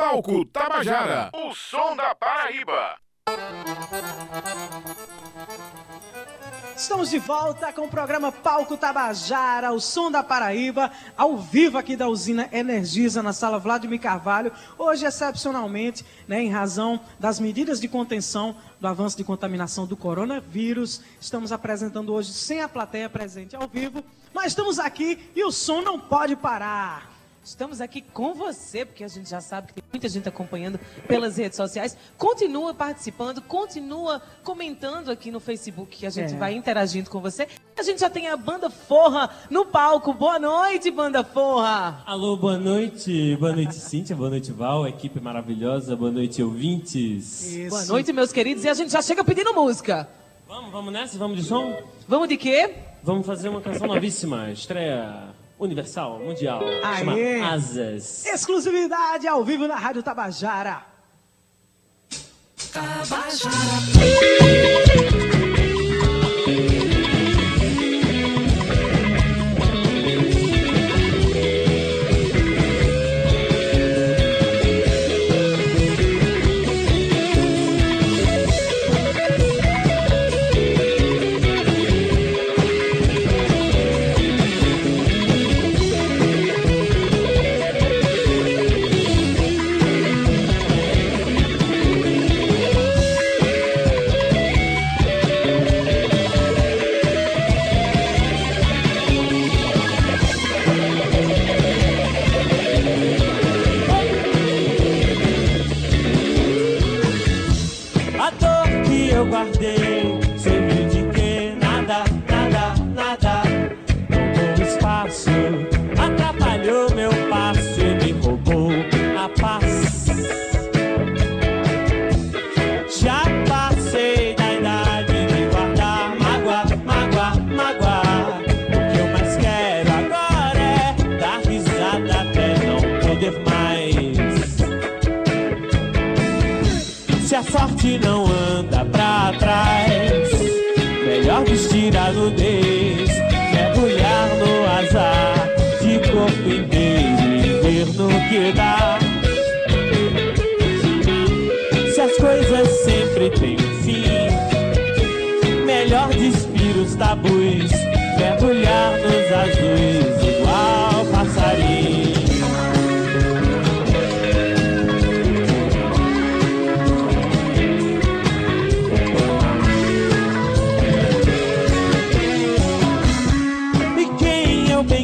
Palco Tabajara, o som da Paraíba. Estamos de volta com o programa Palco Tabajara, o som da Paraíba, ao vivo aqui da usina Energisa, na sala Vladimir Carvalho. Hoje, excepcionalmente, né, em razão das medidas de contenção do avanço de contaminação do coronavírus, estamos apresentando hoje sem a plateia presente ao vivo, mas estamos aqui e o som não pode parar. Estamos aqui com você, porque a gente já sabe que tem muita gente acompanhando pelas redes sociais. Continua participando, continua comentando aqui no Facebook, que a gente É. vai interagindo com você. A gente já tem a Banda Forra no palco. Boa noite, Banda Forra! Alô, boa noite. Boa noite, Cíntia. Boa noite, Val. Equipe maravilhosa. Boa noite, ouvintes. Isso. Boa noite, meus queridos. E a gente já chega pedindo música. Vamos, vamos nessa? Vamos de som? Vamos de quê? Vamos fazer uma canção novíssima. Estreia universal, mundial. Chama Aê. Asas. Exclusividade ao vivo na Rádio Tabajara. A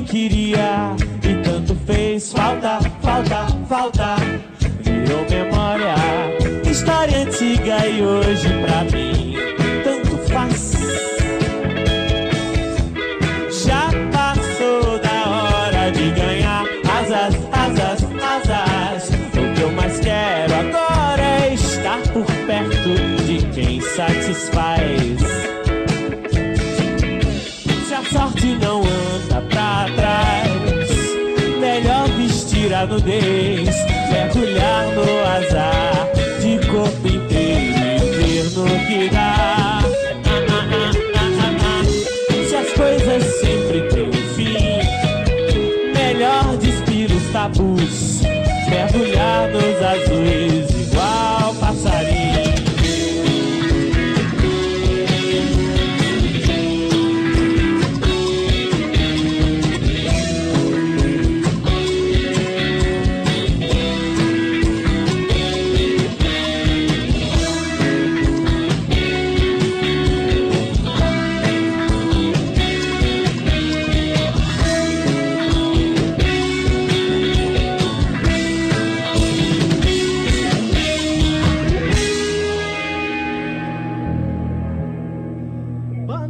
queria e tanto fez. Falta, falta, falta, virou memória, história antiga e hoje a nudez,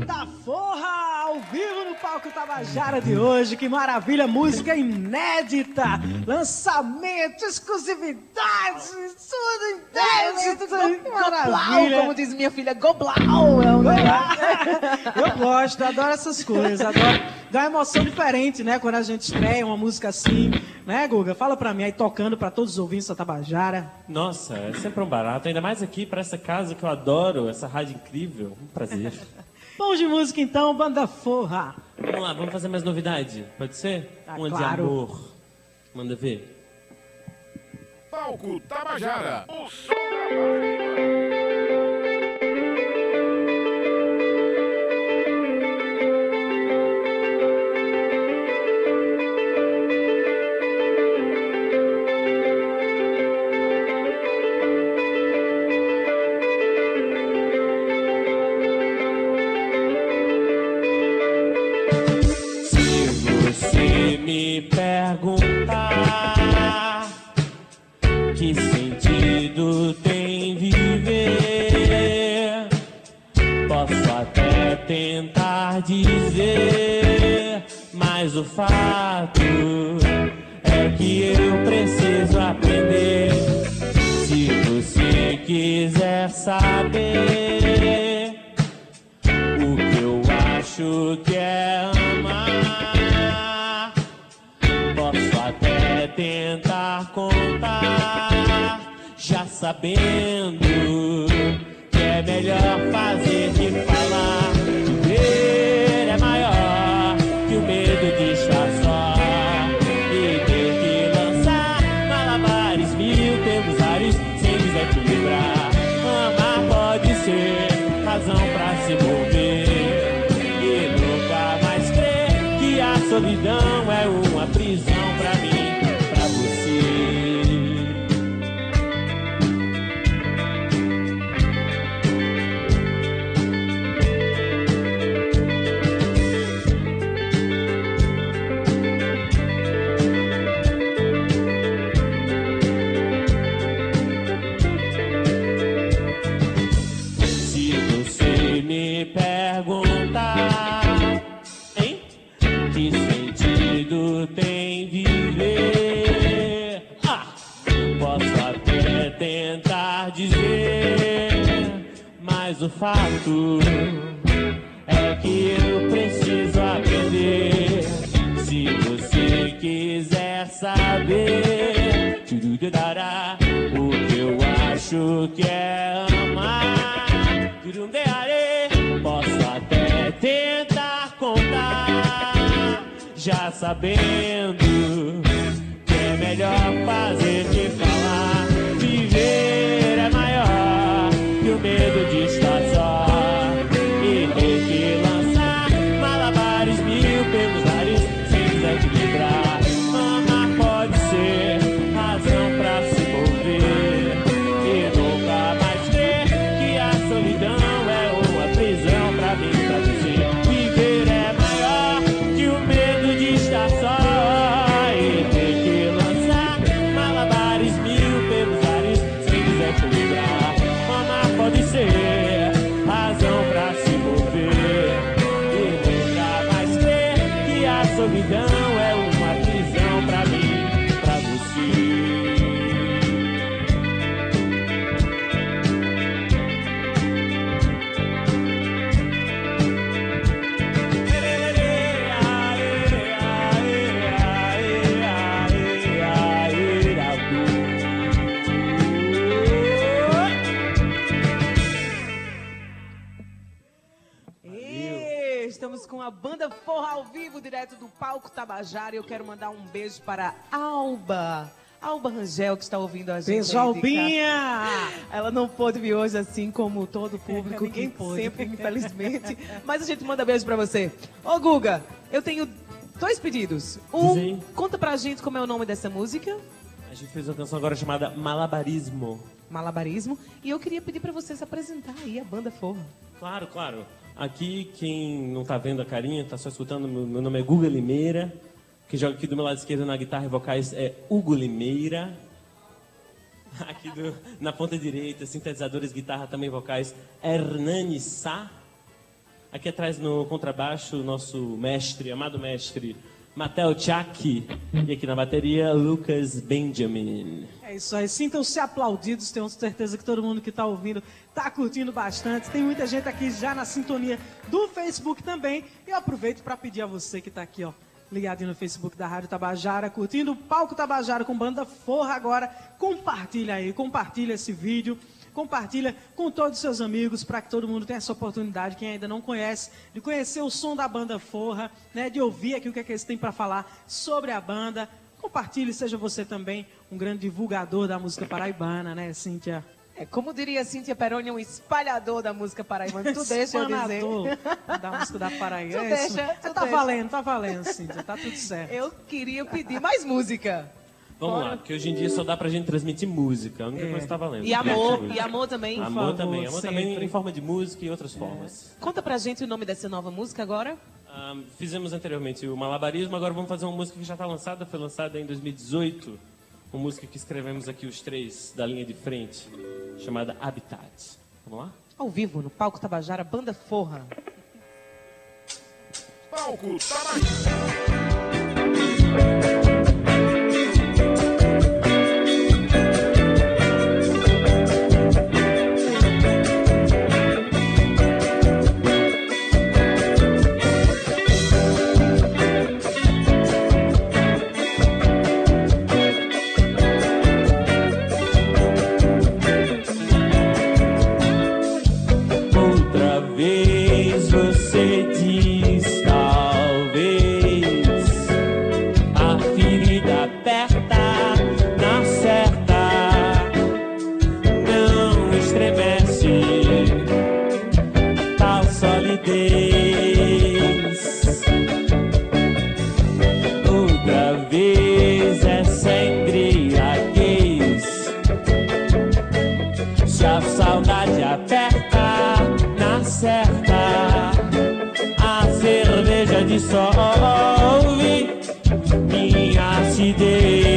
Banda Forra, ao vivo no palco Tabajara de hoje. Que maravilha, música inédita, lançamento, exclusividade, tudo inédito. Que maravilha. como diz minha filha, Goblau é um negócio. Eu gosto, adoro essas coisas, adoro. Dá uma emoção diferente, né? Quando a gente estreia uma música assim, né, Guga? Fala pra mim aí, tocando pra todos os ouvintes da Tabajara. Nossa, é sempre um barato, ainda mais aqui para essa casa que eu adoro, essa rádio incrível. Um prazer. Vamos de música então, Banda Forra. vamos lá, vamos fazer mais novidade? Pode ser? Ah, Uma de claro. amor. Manda ver. Palco Tabajara, o som da quiser saber o que eu acho que é amar. Posso até tentar contar, já sabendo que é melhor fazer o fato é que eu preciso aprender. Se você quiser saber, tchurudará, o que eu acho que é amar, posso até tentar contar, já sabendo que é melhor fazer que falar. Forra ao vivo, direto do palco Tabajara. E eu quero mandar um beijo para Alba. Alba Rangel, que está ouvindo a gente. Beijo. Albinha! Ela não pôde vir hoje, assim como todo o público, Ninguém que pôde. sempre, infelizmente. Mas a gente manda beijo pra você. Ô, Guga, eu tenho dois pedidos. Um, Sim. conta pra gente como é o nome dessa música, A gente fez uma canção agora chamada Malabarismo. Malabarismo. E eu queria pedir pra você se apresentar aí, a banda Forra. Claro, claro. Aqui, quem não tá vendo a carinha, tá só escutando, meu meu nome é Guga Limeira. Quem joga aqui do meu lado esquerdo na guitarra e vocais é Hugo Limeira. Aqui do- na ponta direita, sintetizadores, guitarra, também vocais, Hernani Sá. Aqui atrás no contrabaixo, nosso mestre, amado mestre, Matel Tchak. E aqui na bateria, Lucas Benjamin. É isso aí, sintam-se aplaudidos, tenho certeza que todo mundo que está ouvindo está curtindo bastante. Tem muita gente aqui já na sintonia do Facebook também. E eu aproveito para pedir a você que está aqui, ó, ligadinho no Facebook da Rádio Tabajara, curtindo o Palco Tabajara com banda Forra agora, compartilha aí, compartilha esse vídeo. Compartilha com todos os seus amigos para que todo mundo tenha essa oportunidade, quem ainda não conhece, de conhecer o som da banda Forra, né, de ouvir aqui o que, é que eles têm para falar sobre a banda. Compartilhe, seja você também um grande divulgador da música paraibana, né, Cíntia? É, como diria Cíntia Peroni, um espalhador da música paraibana. Tu deixa eu dizer. Da música da Paraíba. Tu É deixa, tu tá deixa. valendo, tá valendo, Cíntia. Tá tudo certo. Eu queria pedir mais música. Vamos lá, porque hoje em dia só dá pra gente transmitir música. A única coisa que tá valendo. E amor, e amor também. Amor favor, também. Amor também sempre. em forma de música e outras formas. Conta pra gente o nome dessa nova música agora. Ah, fizemos anteriormente o Malabarismo, agora vamos fazer uma música que já está lançada, foi lançada em 2018. Uma música que escrevemos aqui os três da linha de frente, chamada Habitat. Vamos lá? Ao vivo, no palco Tabajara, Banda Forra. Palco Tabajara. A saudade aperta na certa, a cerveja dissolve minha acidez.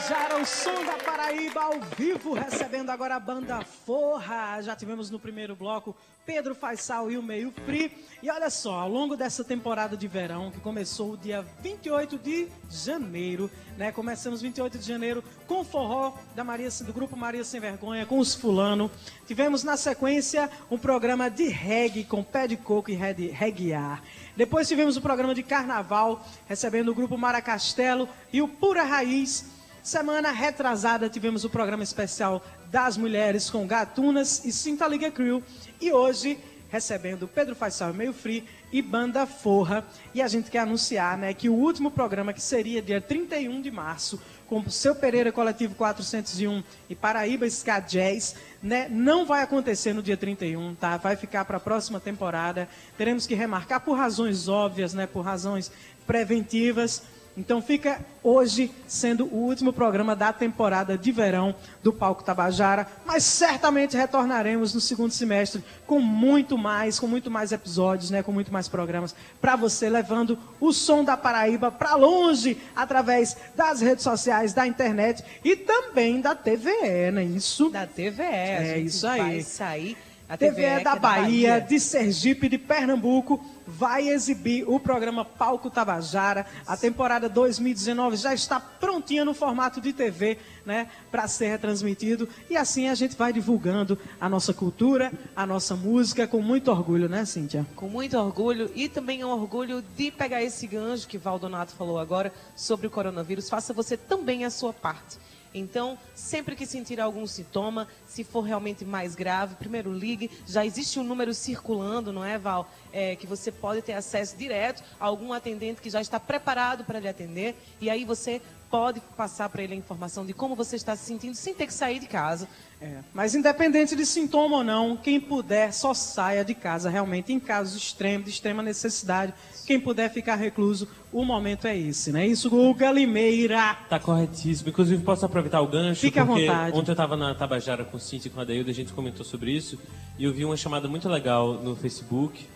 Tabajara, o som da Paraíba ao vivo, recebendo agora a banda Forra. Já tivemos no primeiro bloco Pedro Faisal e o Meio Free. E olha só, ao longo dessa temporada de verão, que começou o dia 28 de janeiro, né? Começamos 28 de janeiro com o forró da Maria, do grupo Maria Sem Vergonha, com os fulano. Tivemos na sequência um programa de reggae com pé de coco e reggae- reggaear. Depois tivemos o programa de carnaval, recebendo o grupo Maracastelo e o Pura Raiz. Semana retrasada tivemos o programa especial das mulheres com Gatunas e Sinta Liga Crew. E hoje, recebendo Pedro Faisal Meio Free e Banda Forra. E a gente quer anunciar né, que o último programa, que seria dia 31 de março, com o Seu Pereira Coletivo 401 e Paraíba Ska Jazz, né, não vai acontecer no dia 31, tá? Vai ficar para a próxima temporada. Teremos que remarcar por razões óbvias, né, por razões preventivas. Então fica hoje sendo o último programa da temporada de verão do Palco Tabajara, mas certamente retornaremos no segundo semestre com muito mais, com muito mais episódios, né, com muito mais programas para você, levando o som da Paraíba para longe através das redes sociais, da internet e também da TVE, não é isso? Da TVE. É isso aí. Vai sair a TVE, TVE que da, é Bahia, de Sergipe, de Pernambuco, vai exibir o programa Palco Tabajara. A temporada 2019 já está prontinha no formato de TV, né, para ser retransmitido. E assim a gente vai divulgando a nossa cultura, a nossa música com muito orgulho, né, Cíntia? Com muito orgulho e também é um orgulho de pegar esse gancho que Valdonato falou agora sobre o coronavírus. Faça você também a sua parte. Então, sempre que sentir algum sintoma, se for realmente mais grave, primeiro ligue. Já existe um número circulando, não é, Val? É, que você pode ter acesso direto a algum atendente que já está preparado para lhe atender. E aí você pode passar para ele a informação de como você está se sentindo sem ter que sair de casa. É, mas independente de sintoma ou não, quem puder só saia de casa realmente em casos extremos, de extrema necessidade. Quem puder ficar recluso, o momento é esse, né? Isso, Guga Limeira. Tá corretíssimo. Inclusive, posso aproveitar o gancho? Fique à vontade. ontem eu estava na Tabajara com o Cintia e com a Dailda, a gente comentou sobre isso, e eu vi uma chamada muito legal no Facebook,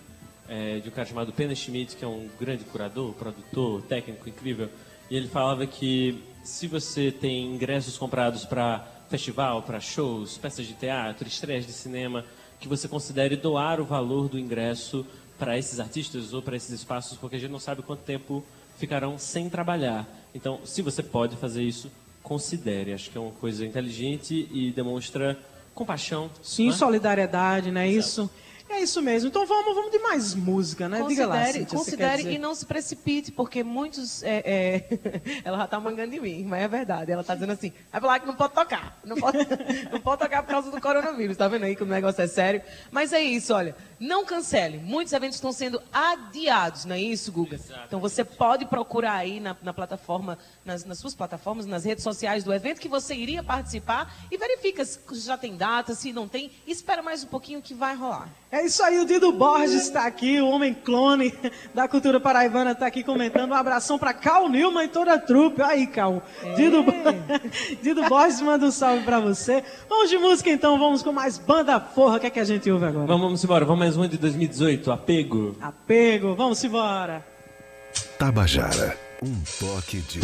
é, de um cara chamado Pena Schmidt, que é um grande curador, produtor, técnico incrível, e ele falava que se você tem ingressos comprados para festival, para shows, peças de teatro, estreias de cinema, que você considere doar o valor do ingresso para esses artistas ou para esses espaços, porque a gente não sabe quanto tempo ficarão sem trabalhar. Então, se você pode fazer isso, considere. Acho que é uma coisa inteligente e demonstra compaixão. Sim, né? solidariedade, né? Isso. É isso mesmo. Então vamos, vamos de mais música, né? Diga lá, Considere, Cíntia, considere e não se precipite, porque muitos. é, é, ela já tá mangando de mim, mas é verdade. Ela tá dizendo assim: vai falar que não pode tocar. Não pode, não pode tocar por causa do coronavírus. Tá vendo aí que o negócio é sério? Mas é isso, olha. Não cancele. Muitos eventos estão sendo adiados, não é isso, Guga? Então você pode procurar aí na, na plataforma, nas, nas suas plataformas, nas redes sociais do evento que você iria participar e verifica se já tem data, se não tem. Espera mais um pouquinho que vai rolar. É isso aí, o Dido Borges está aqui, o homem clone da cultura paraibana está aqui comentando. Um abração para Cal Nilma e toda a trupe. Aí, Cal. Dido, Dido Borges manda um salve para você. Vamos de música então, vamos com mais banda forra. O que é que a gente ouve agora? Vamos, vamos embora. Vamos mais uma de 2018, Apego. Apego, vamos embora. Tabajara, um toque de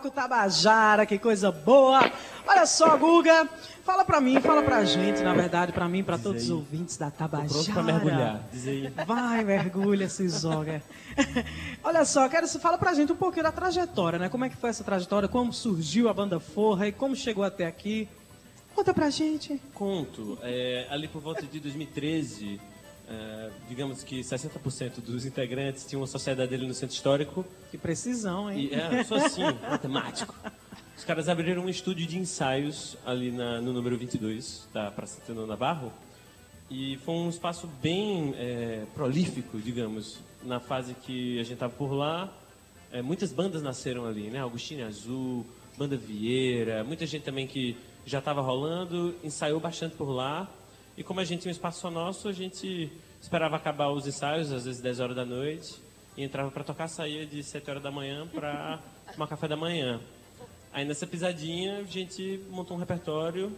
palco Tabajara, que coisa boa. Olha só, Guga, fala pra mim, fala pra gente, na verdade, pra mim, pra todos os ouvintes da Tabajara. Pronto pra mergulhar. Diz aí. Vai, mergulha, se joga. Olha só, quero que você fala pra gente um pouquinho da trajetória, né? Como é que foi essa trajetória, como surgiu a Banda Forra e como chegou até aqui. Conta pra gente. Conto. É, ali por volta de 2013, é, digamos que 60% dos integrantes tinham uma sociedade ali no centro histórico. Que precisão, hein? E é, eu sou assim, matemático. Os caras abriram um estúdio de ensaios ali na- no número 22 da Praça Tenor Navarro. E foi um espaço bem é, prolífico, digamos, na fase que a gente estava por lá. É, muitas bandas nasceram ali, né? Agostinho Azul, Banda Vieira, muita gente também que já estava rolando, ensaiou bastante por lá. E como a gente tinha um espaço só nosso, a gente esperava acabar os ensaios, às vezes 10 horas da noite, e entrava para tocar, saía de 7 horas da manhã para tomar café da manhã. Aí nessa pisadinha a gente montou um repertório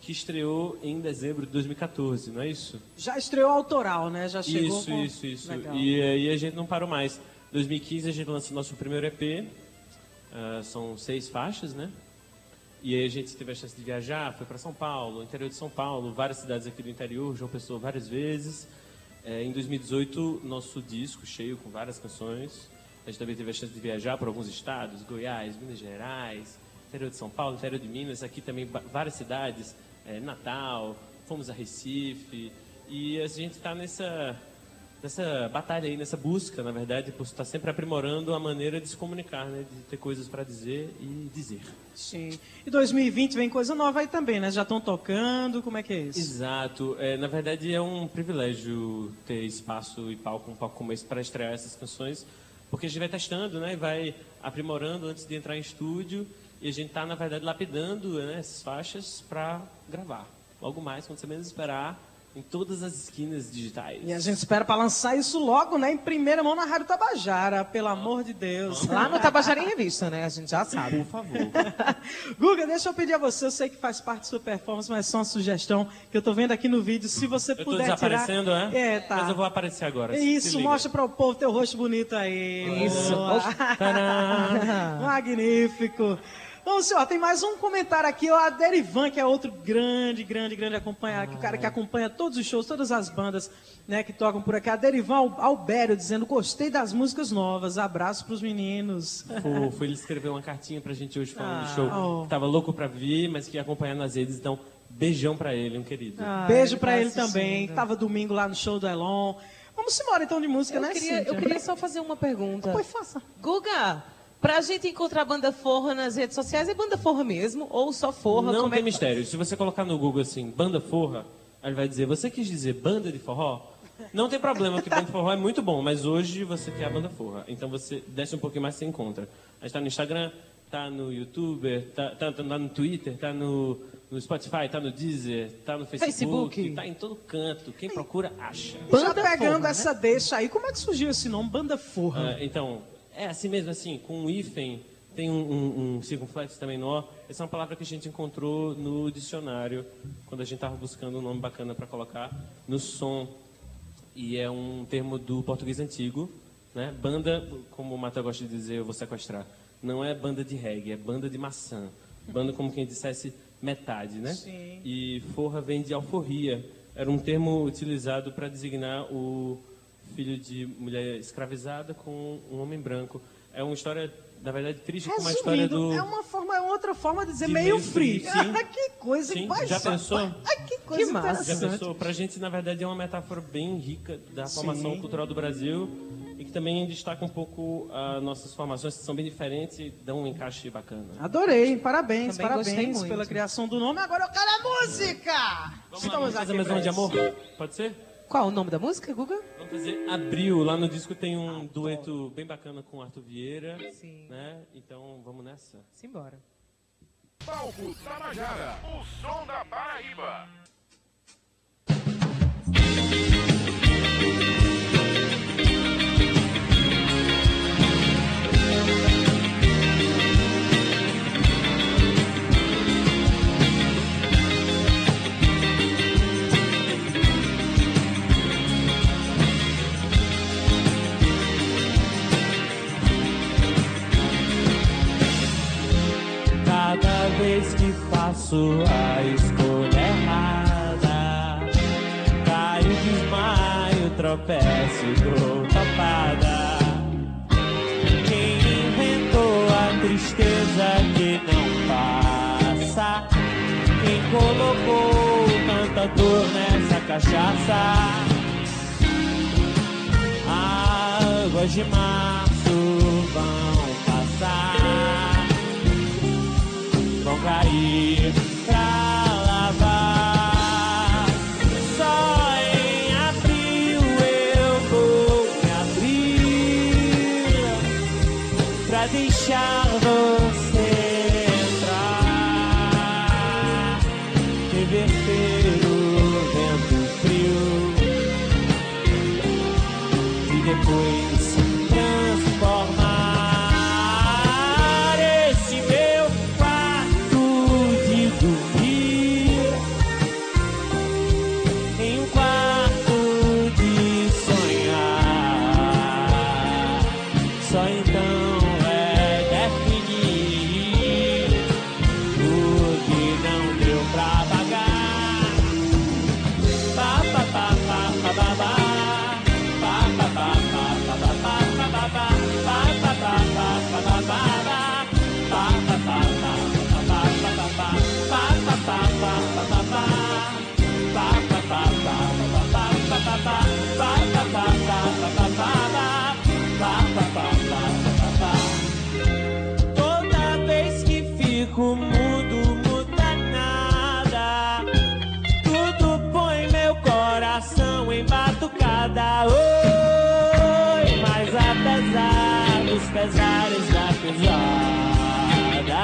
que estreou em dezembro de 2014, não é isso? Já estreou autoral, né? Já chegou Isso, com... isso, isso. Legal. E aí a gente não parou mais. 2015 a gente lançou nosso primeiro EP. ah, são seis faixas, né? E aí a gente teve a chance de viajar, foi para São Paulo, interior de São Paulo, várias cidades aqui do interior, João Pessoa várias vezes. É, em 2018, nosso disco cheio com várias canções. A gente também teve a chance de viajar por alguns estados, Goiás, Minas Gerais, interior de São Paulo, interior de Minas, aqui também várias cidades, é, Natal, fomos a Recife. E a gente está nessa, nessa batalha aí, nessa busca, na verdade, por estar sempre aprimorando a maneira de se comunicar, né? de ter coisas para dizer e dizer. Sim. E 2020 vem coisa nova aí também, né? Já estão tocando, como é que é isso? Exato. É, na verdade, é um privilégio ter espaço e palco, um palco como esse para estrear essas canções, porque a gente vai testando, né? e vai aprimorando antes de entrar em estúdio, e a gente está, na verdade, lapidando né, essas faixas para gravar. Logo mais, quando você menos esperar, em todas as esquinas digitais. E a gente espera para lançar isso logo, né? Em primeira mão na Rádio Tabajara, pelo amor de Deus. Lá no Tabajara em Revista, né? A gente já sabe. Por favor. Guga, deixa eu pedir a você, eu sei que faz parte da sua performance, mas só uma sugestão que eu tô vendo aqui no vídeo. Se você Eu tô puder desaparecendo, tirar... é? É, tá. Mas eu vou aparecer agora. Isso, mostra para o povo teu rosto bonito aí. Isso. Magnífico. Então, senhor, tem mais um comentário aqui, ó, a Derivan, que é outro grande, grande, grande acompanhado, que o cara que acompanha todos os shows, todas as bandas, né, que tocam por aqui. A Derivan Al- Albério dizendo, gostei das músicas novas, abraço pros meninos. Fofo, ele escreveu uma cartinha pra gente hoje falando do show. Oh. que Tava louco pra vir, mas que ia acompanhar nas redes, então beijão pra ele, um querido. Beijo ele pra tá ele também, tava domingo lá no show do Elon. Vamos embora então de música, Eu né, queria, eu queria só fazer uma pergunta. Pois faça. Guga, pra gente encontrar Banda Forra nas redes sociais, é Banda Forra mesmo? Ou só Forra? Não Como tem é que- mistério. Se você colocar no Google assim, banda forra, aí ele vai dizer, você quis dizer banda de forró? Não tem problema, porque banda de forró é muito bom, mas hoje você quer a banda forra. Então você desce um pouquinho mais e você encontra. A gente tá no Instagram, tá no YouTube, tá, tá, tá no Twitter, tá no, no Spotify, tá no Deezer, tá no Facebook, Facebook. tá em todo canto. Quem procura, acha. E já Banda pegando Forra, né? essa deixa aí, como é que surgiu esse nome, Banda Forra? Ah, então, é assim mesmo, assim, com um hífen, tem um, um, um circunflexo também nó. Essa é uma palavra que a gente encontrou no dicionário, quando a gente estava buscando um nome bacana para colocar no som. E é um termo do português antigo, né? Banda, como o Mata gosta de dizer, eu vou sequestrar. Não é banda de reggae, é banda de maçã. Banda como quem dissesse metade, né? Sim. E forra vem de alforria. Era um termo utilizado para designar o filho de mulher escravizada com um homem branco. É uma história, na verdade, triste, como a história Resumindo, do... é uma forma, é outra forma de dizer de meio meio free. free, sim. que coisa Sim, já pensou? Ai, que coisa Que massa. Já pensou? Pra gente, na verdade, é uma metáfora bem rica da formação Sim. cultural do Brasil e que também destaca um pouco as nossas formações, que são bem diferentes e dão um encaixe bacana. Adorei, parabéns, Também parabéns pela criação do nome. Agora eu quero a música! Vamos lá, vamos fazer mais uma de amor? Pode ser? Qual o nome da música, Guga? Vamos fazer Abril. Lá no disco tem um dueto bem bacana com o Arthur Vieira. Sim. Né? Então, vamos nessa. Simbora. Palco Tabajara, o som da Paraíba. Vez que faço a escolha errada, caio, desmaio, tropeço e dou. Quem inventou a tristeza que não passa? Quem colocou tanta dor nessa cachaça? Águas de março Oi, mas apesar dos pesares da pesada,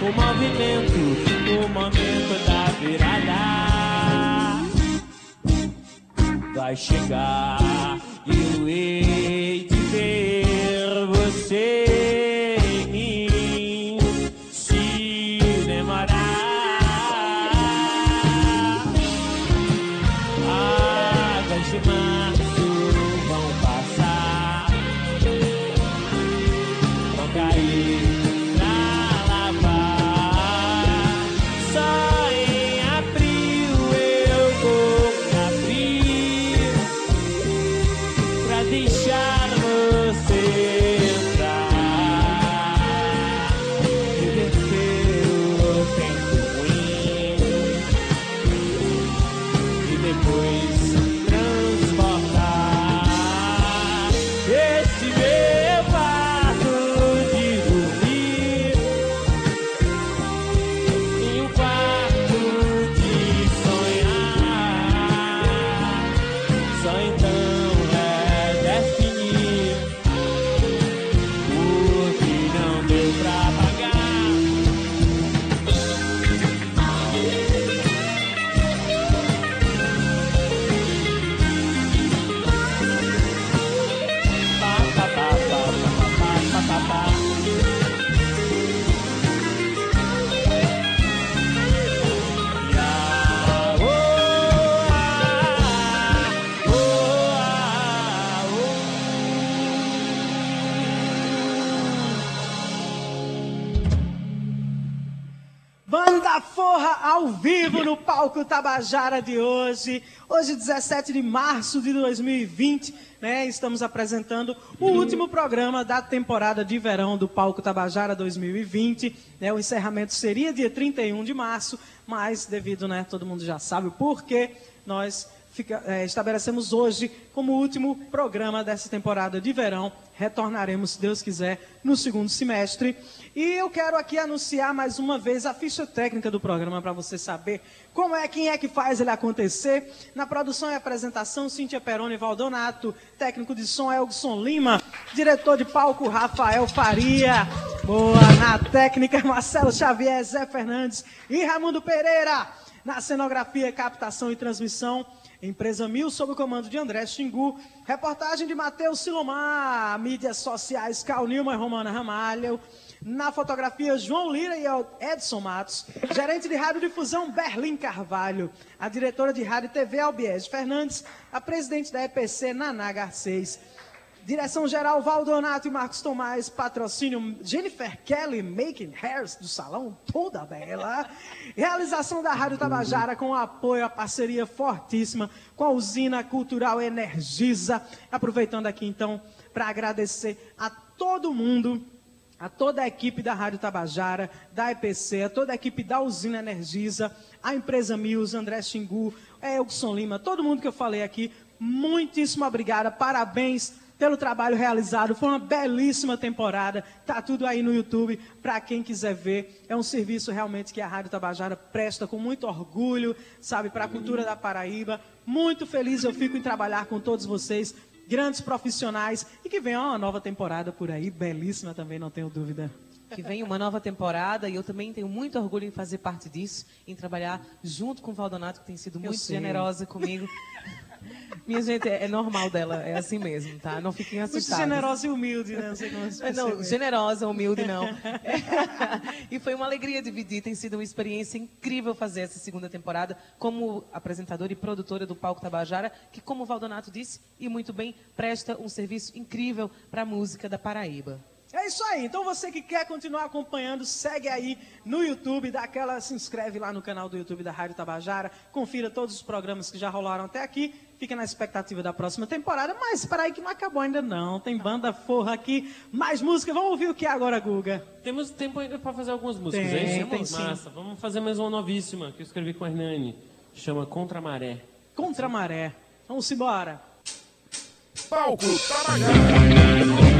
o movimento, o momento da virada. Vai chegar e eu hei de ver palco Tabajara de hoje. Hoje, 17 de março de 2020, né? Estamos apresentando o último programa da temporada de verão do palco Tabajara 2020. Né? O encerramento seria dia 31 de março, mas devido, né? Todo mundo já sabe o porquê, nós fica, é, estabelecemos hoje como último programa dessa temporada de verão. Retornaremos, se Deus quiser, no segundo semestre. E eu quero aqui anunciar mais uma vez a ficha técnica do programa para você saber como é, quem é que faz ele acontecer. Na produção e apresentação, Cíntia Peroni Valdonato, técnico de som Elgson Lima, diretor de palco Rafael Faria. Boa, na técnica Marcelo Xavier, Zé Fernandes e Raimundo Pereira. Na cenografia, captação e transmissão, Empresa Mil, sob o comando de André Xingu. Reportagem de Matheus Silomar. Mídias sociais, Cal Nilma e Romana Ramalho. Na fotografia, João Lira e Edson Matos. Gerente de rádio difusão, Berlim Carvalho. A diretora de rádio e TV, Albiés Fernandes. A presidente da EPC, Naná Garcês. Direção-geral Valdonato e Marcos Tomás, patrocínio Jennifer Kelly, Making Hairs do Salão Toda Bela. Realização da Rádio Tabajara com apoio à parceria fortíssima com a usina cultural Energisa. Aproveitando aqui então para agradecer a todo mundo a toda a equipe da Rádio Tabajara, da EPC, a toda a equipe da Usina Energisa, a empresa Mills, André Xingu, Elson Lima, todo mundo que eu falei aqui, muitíssimo obrigada, parabéns pelo trabalho realizado. Foi uma belíssima temporada. Tá tudo aí no YouTube para quem quiser ver. É um serviço realmente que a Rádio Tabajara presta com muito orgulho, sabe, para a cultura da Paraíba. Muito feliz eu fico em trabalhar com todos vocês, grandes profissionais e que venha uma nova temporada por aí, belíssima também, não tenho dúvida. Que vem uma nova temporada e eu também tenho muito orgulho em fazer parte disso, em trabalhar junto com o Valdonato, que tem sido muito generosa comigo. Minha gente, é, é normal dela, é assim mesmo, tá? Não fiquem assustados. Muito generosa e humilde, né? Não sei como Não, generosa, humilde, não. e foi uma alegria dividir, tem sido uma experiência incrível fazer essa segunda temporada como apresentadora e produtora do Palco Tabajara, que, como o Valdonato disse, e muito bem, presta um serviço incrível para a música da Paraíba. É isso aí. Então você que quer continuar acompanhando, segue aí no YouTube, dá aquela, se inscreve lá no canal do YouTube da Rádio Tabajara, confira todos os programas que já rolaram até aqui, fica na expectativa da próxima temporada, mas espera aí que não acabou ainda não. Tem banda forra aqui, mais música. Vamos ouvir o que é agora, Guga? Temos tempo ainda para fazer algumas músicas, tem, isso? Tem, sim. Massa. Vamos fazer mais uma novíssima que eu escrevi com a Hernani. Chama Contra a Maré. Contra a Maré. Vamos embora. Palco Tabajara.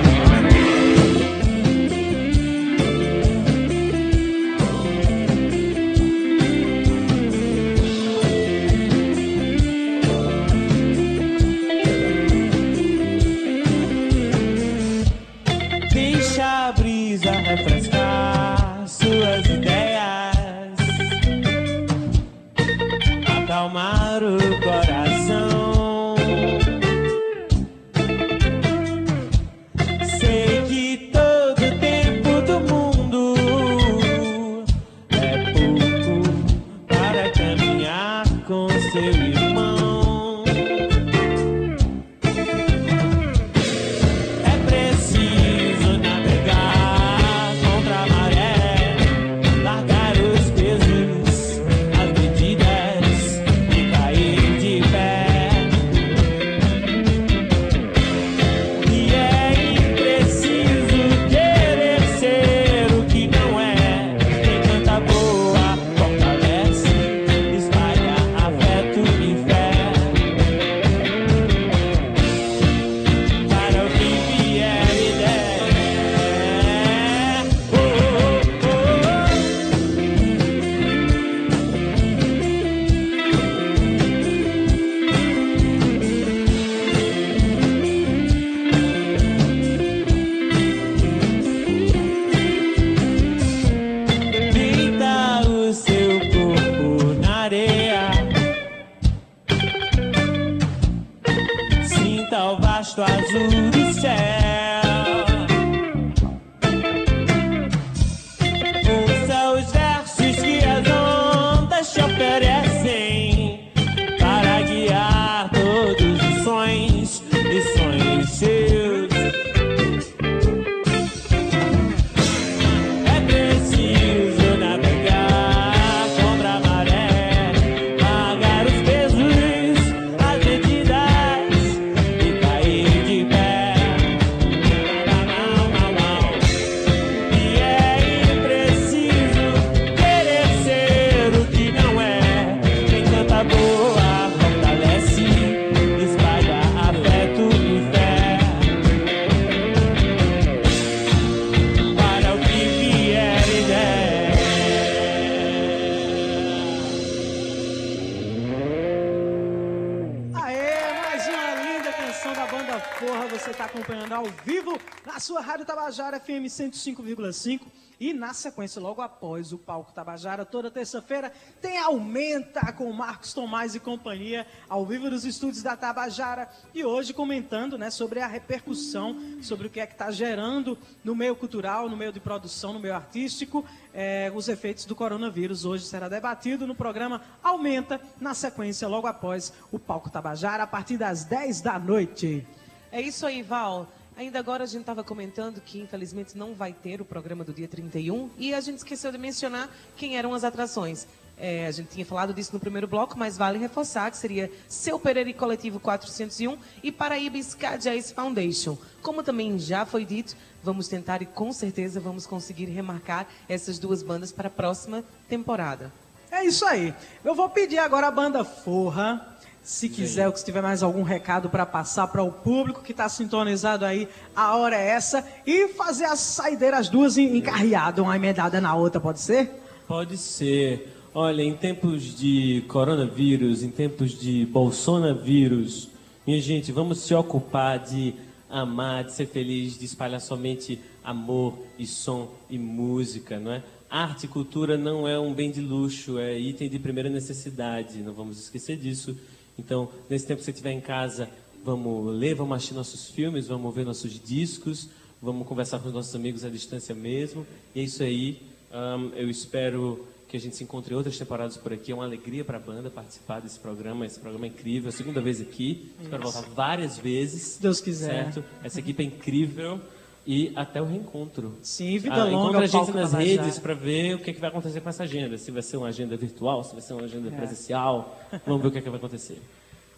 Tabajara FM 105,5 e na sequência, logo após o palco Tabajara, toda terça-feira, tem Aumenta com Marcos Tomás e companhia, ao vivo dos estúdios da Tabajara. E hoje comentando né, sobre a repercussão, sobre o que é que está gerando no meio cultural, no meio de produção, no meio artístico, eh, os efeitos do coronavírus. Hoje será debatido no programa Aumenta, na sequência, logo após o palco Tabajara, a partir das 10 da noite. É isso aí, Val. Ainda agora a gente estava comentando que infelizmente não vai ter o programa do dia 31 e a gente esqueceu de mencionar quem eram as atrações. É, a gente tinha falado disso no primeiro bloco, mas vale reforçar que seria Seu Pereira e Coletivo 401 e Paraíba Ska Jazz Foundation. Como também já foi dito, vamos tentar e com certeza vamos conseguir remarcar essas duas bandas para a próxima temporada. É isso aí. Eu vou pedir agora a banda Forra. Se quiser, ou se tiver mais algum recado para passar para o público que está sintonizado aí, a hora é essa. E fazer as saideiras duas em- encarreadas, uma emendada na outra, pode ser? Pode ser. Olha, em tempos de coronavírus, em tempos de bolsonavírus, minha gente, vamos se ocupar de amar, de ser feliz, de espalhar somente amor e som e música, não é? Arte e cultura não é um bem de luxo, é item de primeira necessidade, não vamos esquecer disso. Então, nesse tempo que você estiver em casa, vamos ler, vamos assistir nossos filmes, vamos ver nossos discos, vamos conversar com os nossos amigos à distância mesmo. E é isso aí. Ahn, eu espero que a gente se encontre em outras temporadas por aqui. É uma alegria para a banda participar desse programa. Esse programa é incrível. É a segunda vez aqui. Espero voltar várias vezes. Se Deus quiser. Certo? Essa equipe é incrível. E até o reencontro. Sim, vida Ah, longa. Encontra a gente nas redes para ver o que, é que vai acontecer com essa agenda. Se vai ser uma agenda virtual, se vai ser uma agenda É. presencial. Vamos ver o que, é que vai acontecer.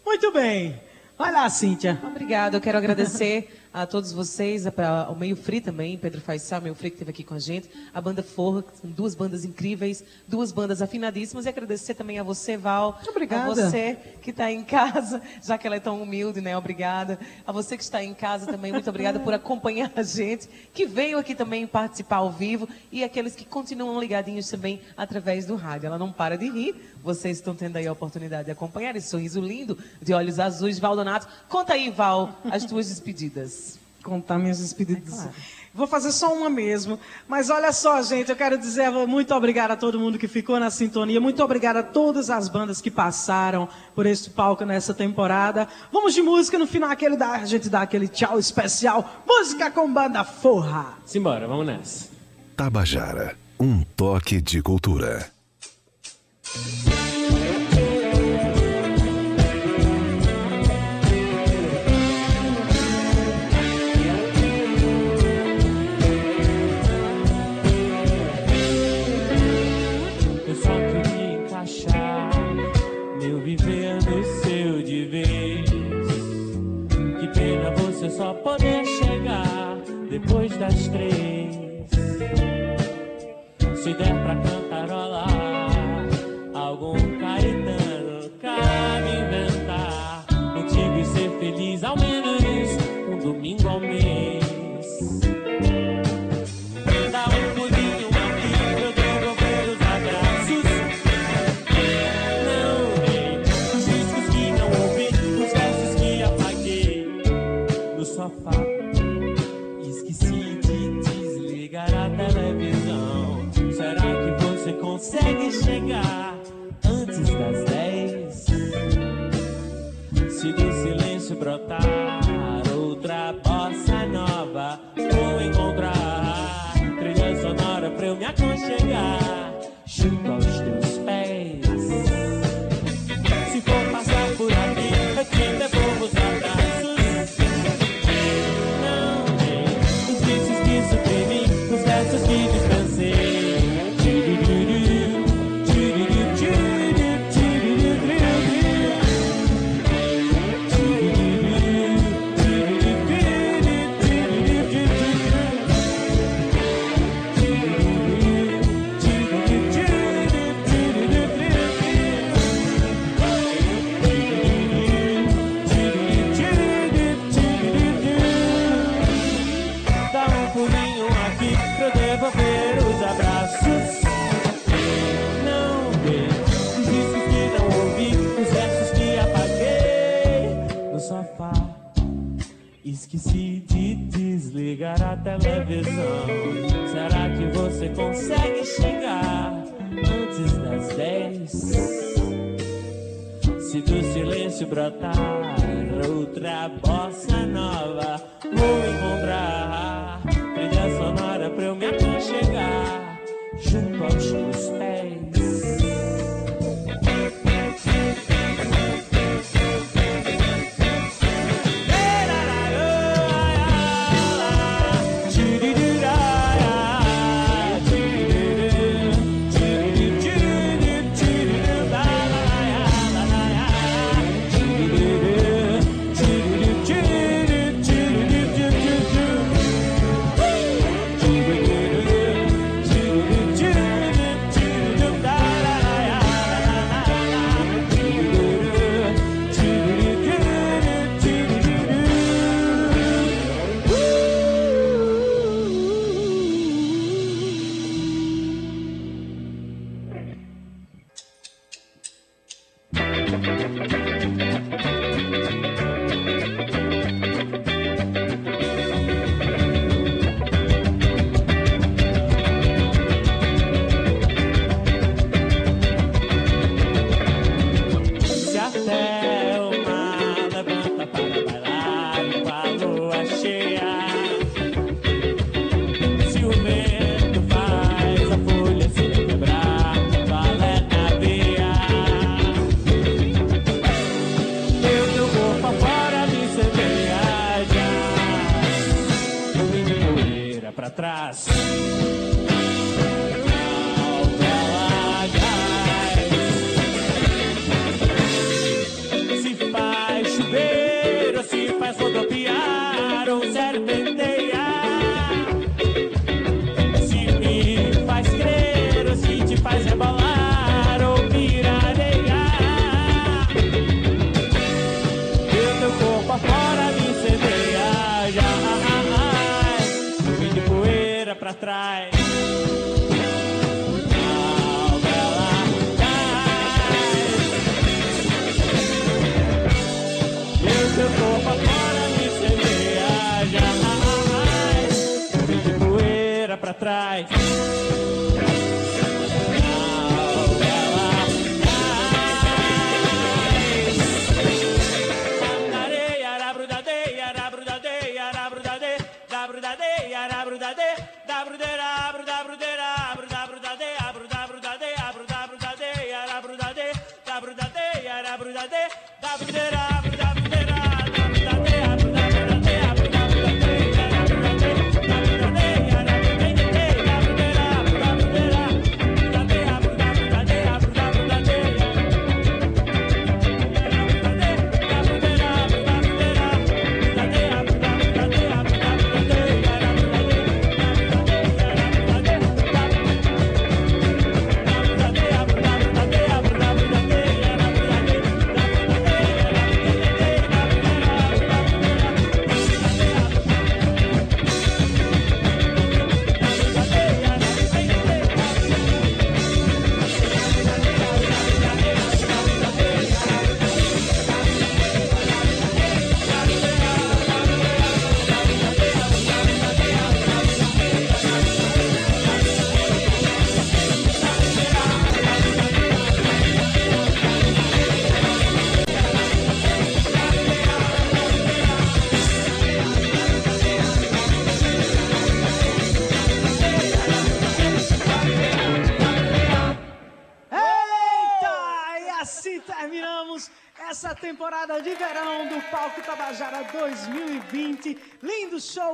Muito bem. Vai lá, Cíntia. Obrigada, eu quero agradecer a todos vocês, pra- ao Meio Free também, Pedro Faisal, Meio Free que esteve aqui com a gente, a banda Forra, duas bandas incríveis, duas bandas afinadíssimas, e agradecer também a você, Val. Obrigada. A você que está em casa, já que ela é tão humilde, né? Obrigada. A você que está em casa também, muito obrigada por acompanhar a gente, que veio aqui também participar ao vivo, e aqueles que continuam ligadinhos também através do rádio. Ela não para de rir, vocês estão tendo aí a oportunidade de acompanhar esse sorriso lindo, de olhos azuis, Valdonato. Conta aí, Val, as tuas despedidas. Contar minhas despedidas. Vou fazer só uma mesmo. Mas olha só, gente, eu quero dizer muito obrigado a todo mundo que ficou na sintonia. Muito obrigado a todas as bandas que passaram por este palco nessa temporada. Vamos de música no final, aquele da, a gente dá aquele tchau especial. Música com banda Forra. Simbora, vamos nessa. Tabajara, um toque de cultura. Das três. Se der pra cantarolar outra Esqueci de desligar a televisão. Será que você consegue chegar antes das dez? Se do silêncio brotar outra bossa nova, vou encontrar trilha sonora pra eu me aconchegar junto aos teus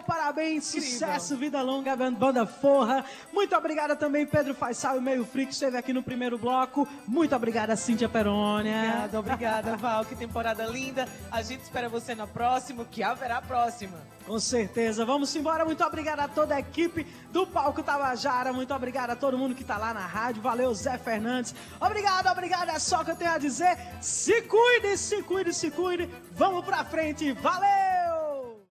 Parabéns, sucesso, vida longa, banda forra. Muito obrigada também, Pedro Faisal e Meio que esteve aqui no primeiro bloco. Muito obrigada, Cíntia Perônia. Obrigada, obrigada, Val. Que temporada linda. A gente espera você na próxima, que haverá próxima. Com certeza. Vamos embora. Muito obrigado a toda a equipe do Palco Tabajara. Muito obrigado a todo mundo que tá lá na rádio. Valeu, Zé Fernandes. Obrigado, obrigado. É só o que eu tenho a dizer. Se cuide, se cuide, se cuide. Vamos pra frente. Valeu!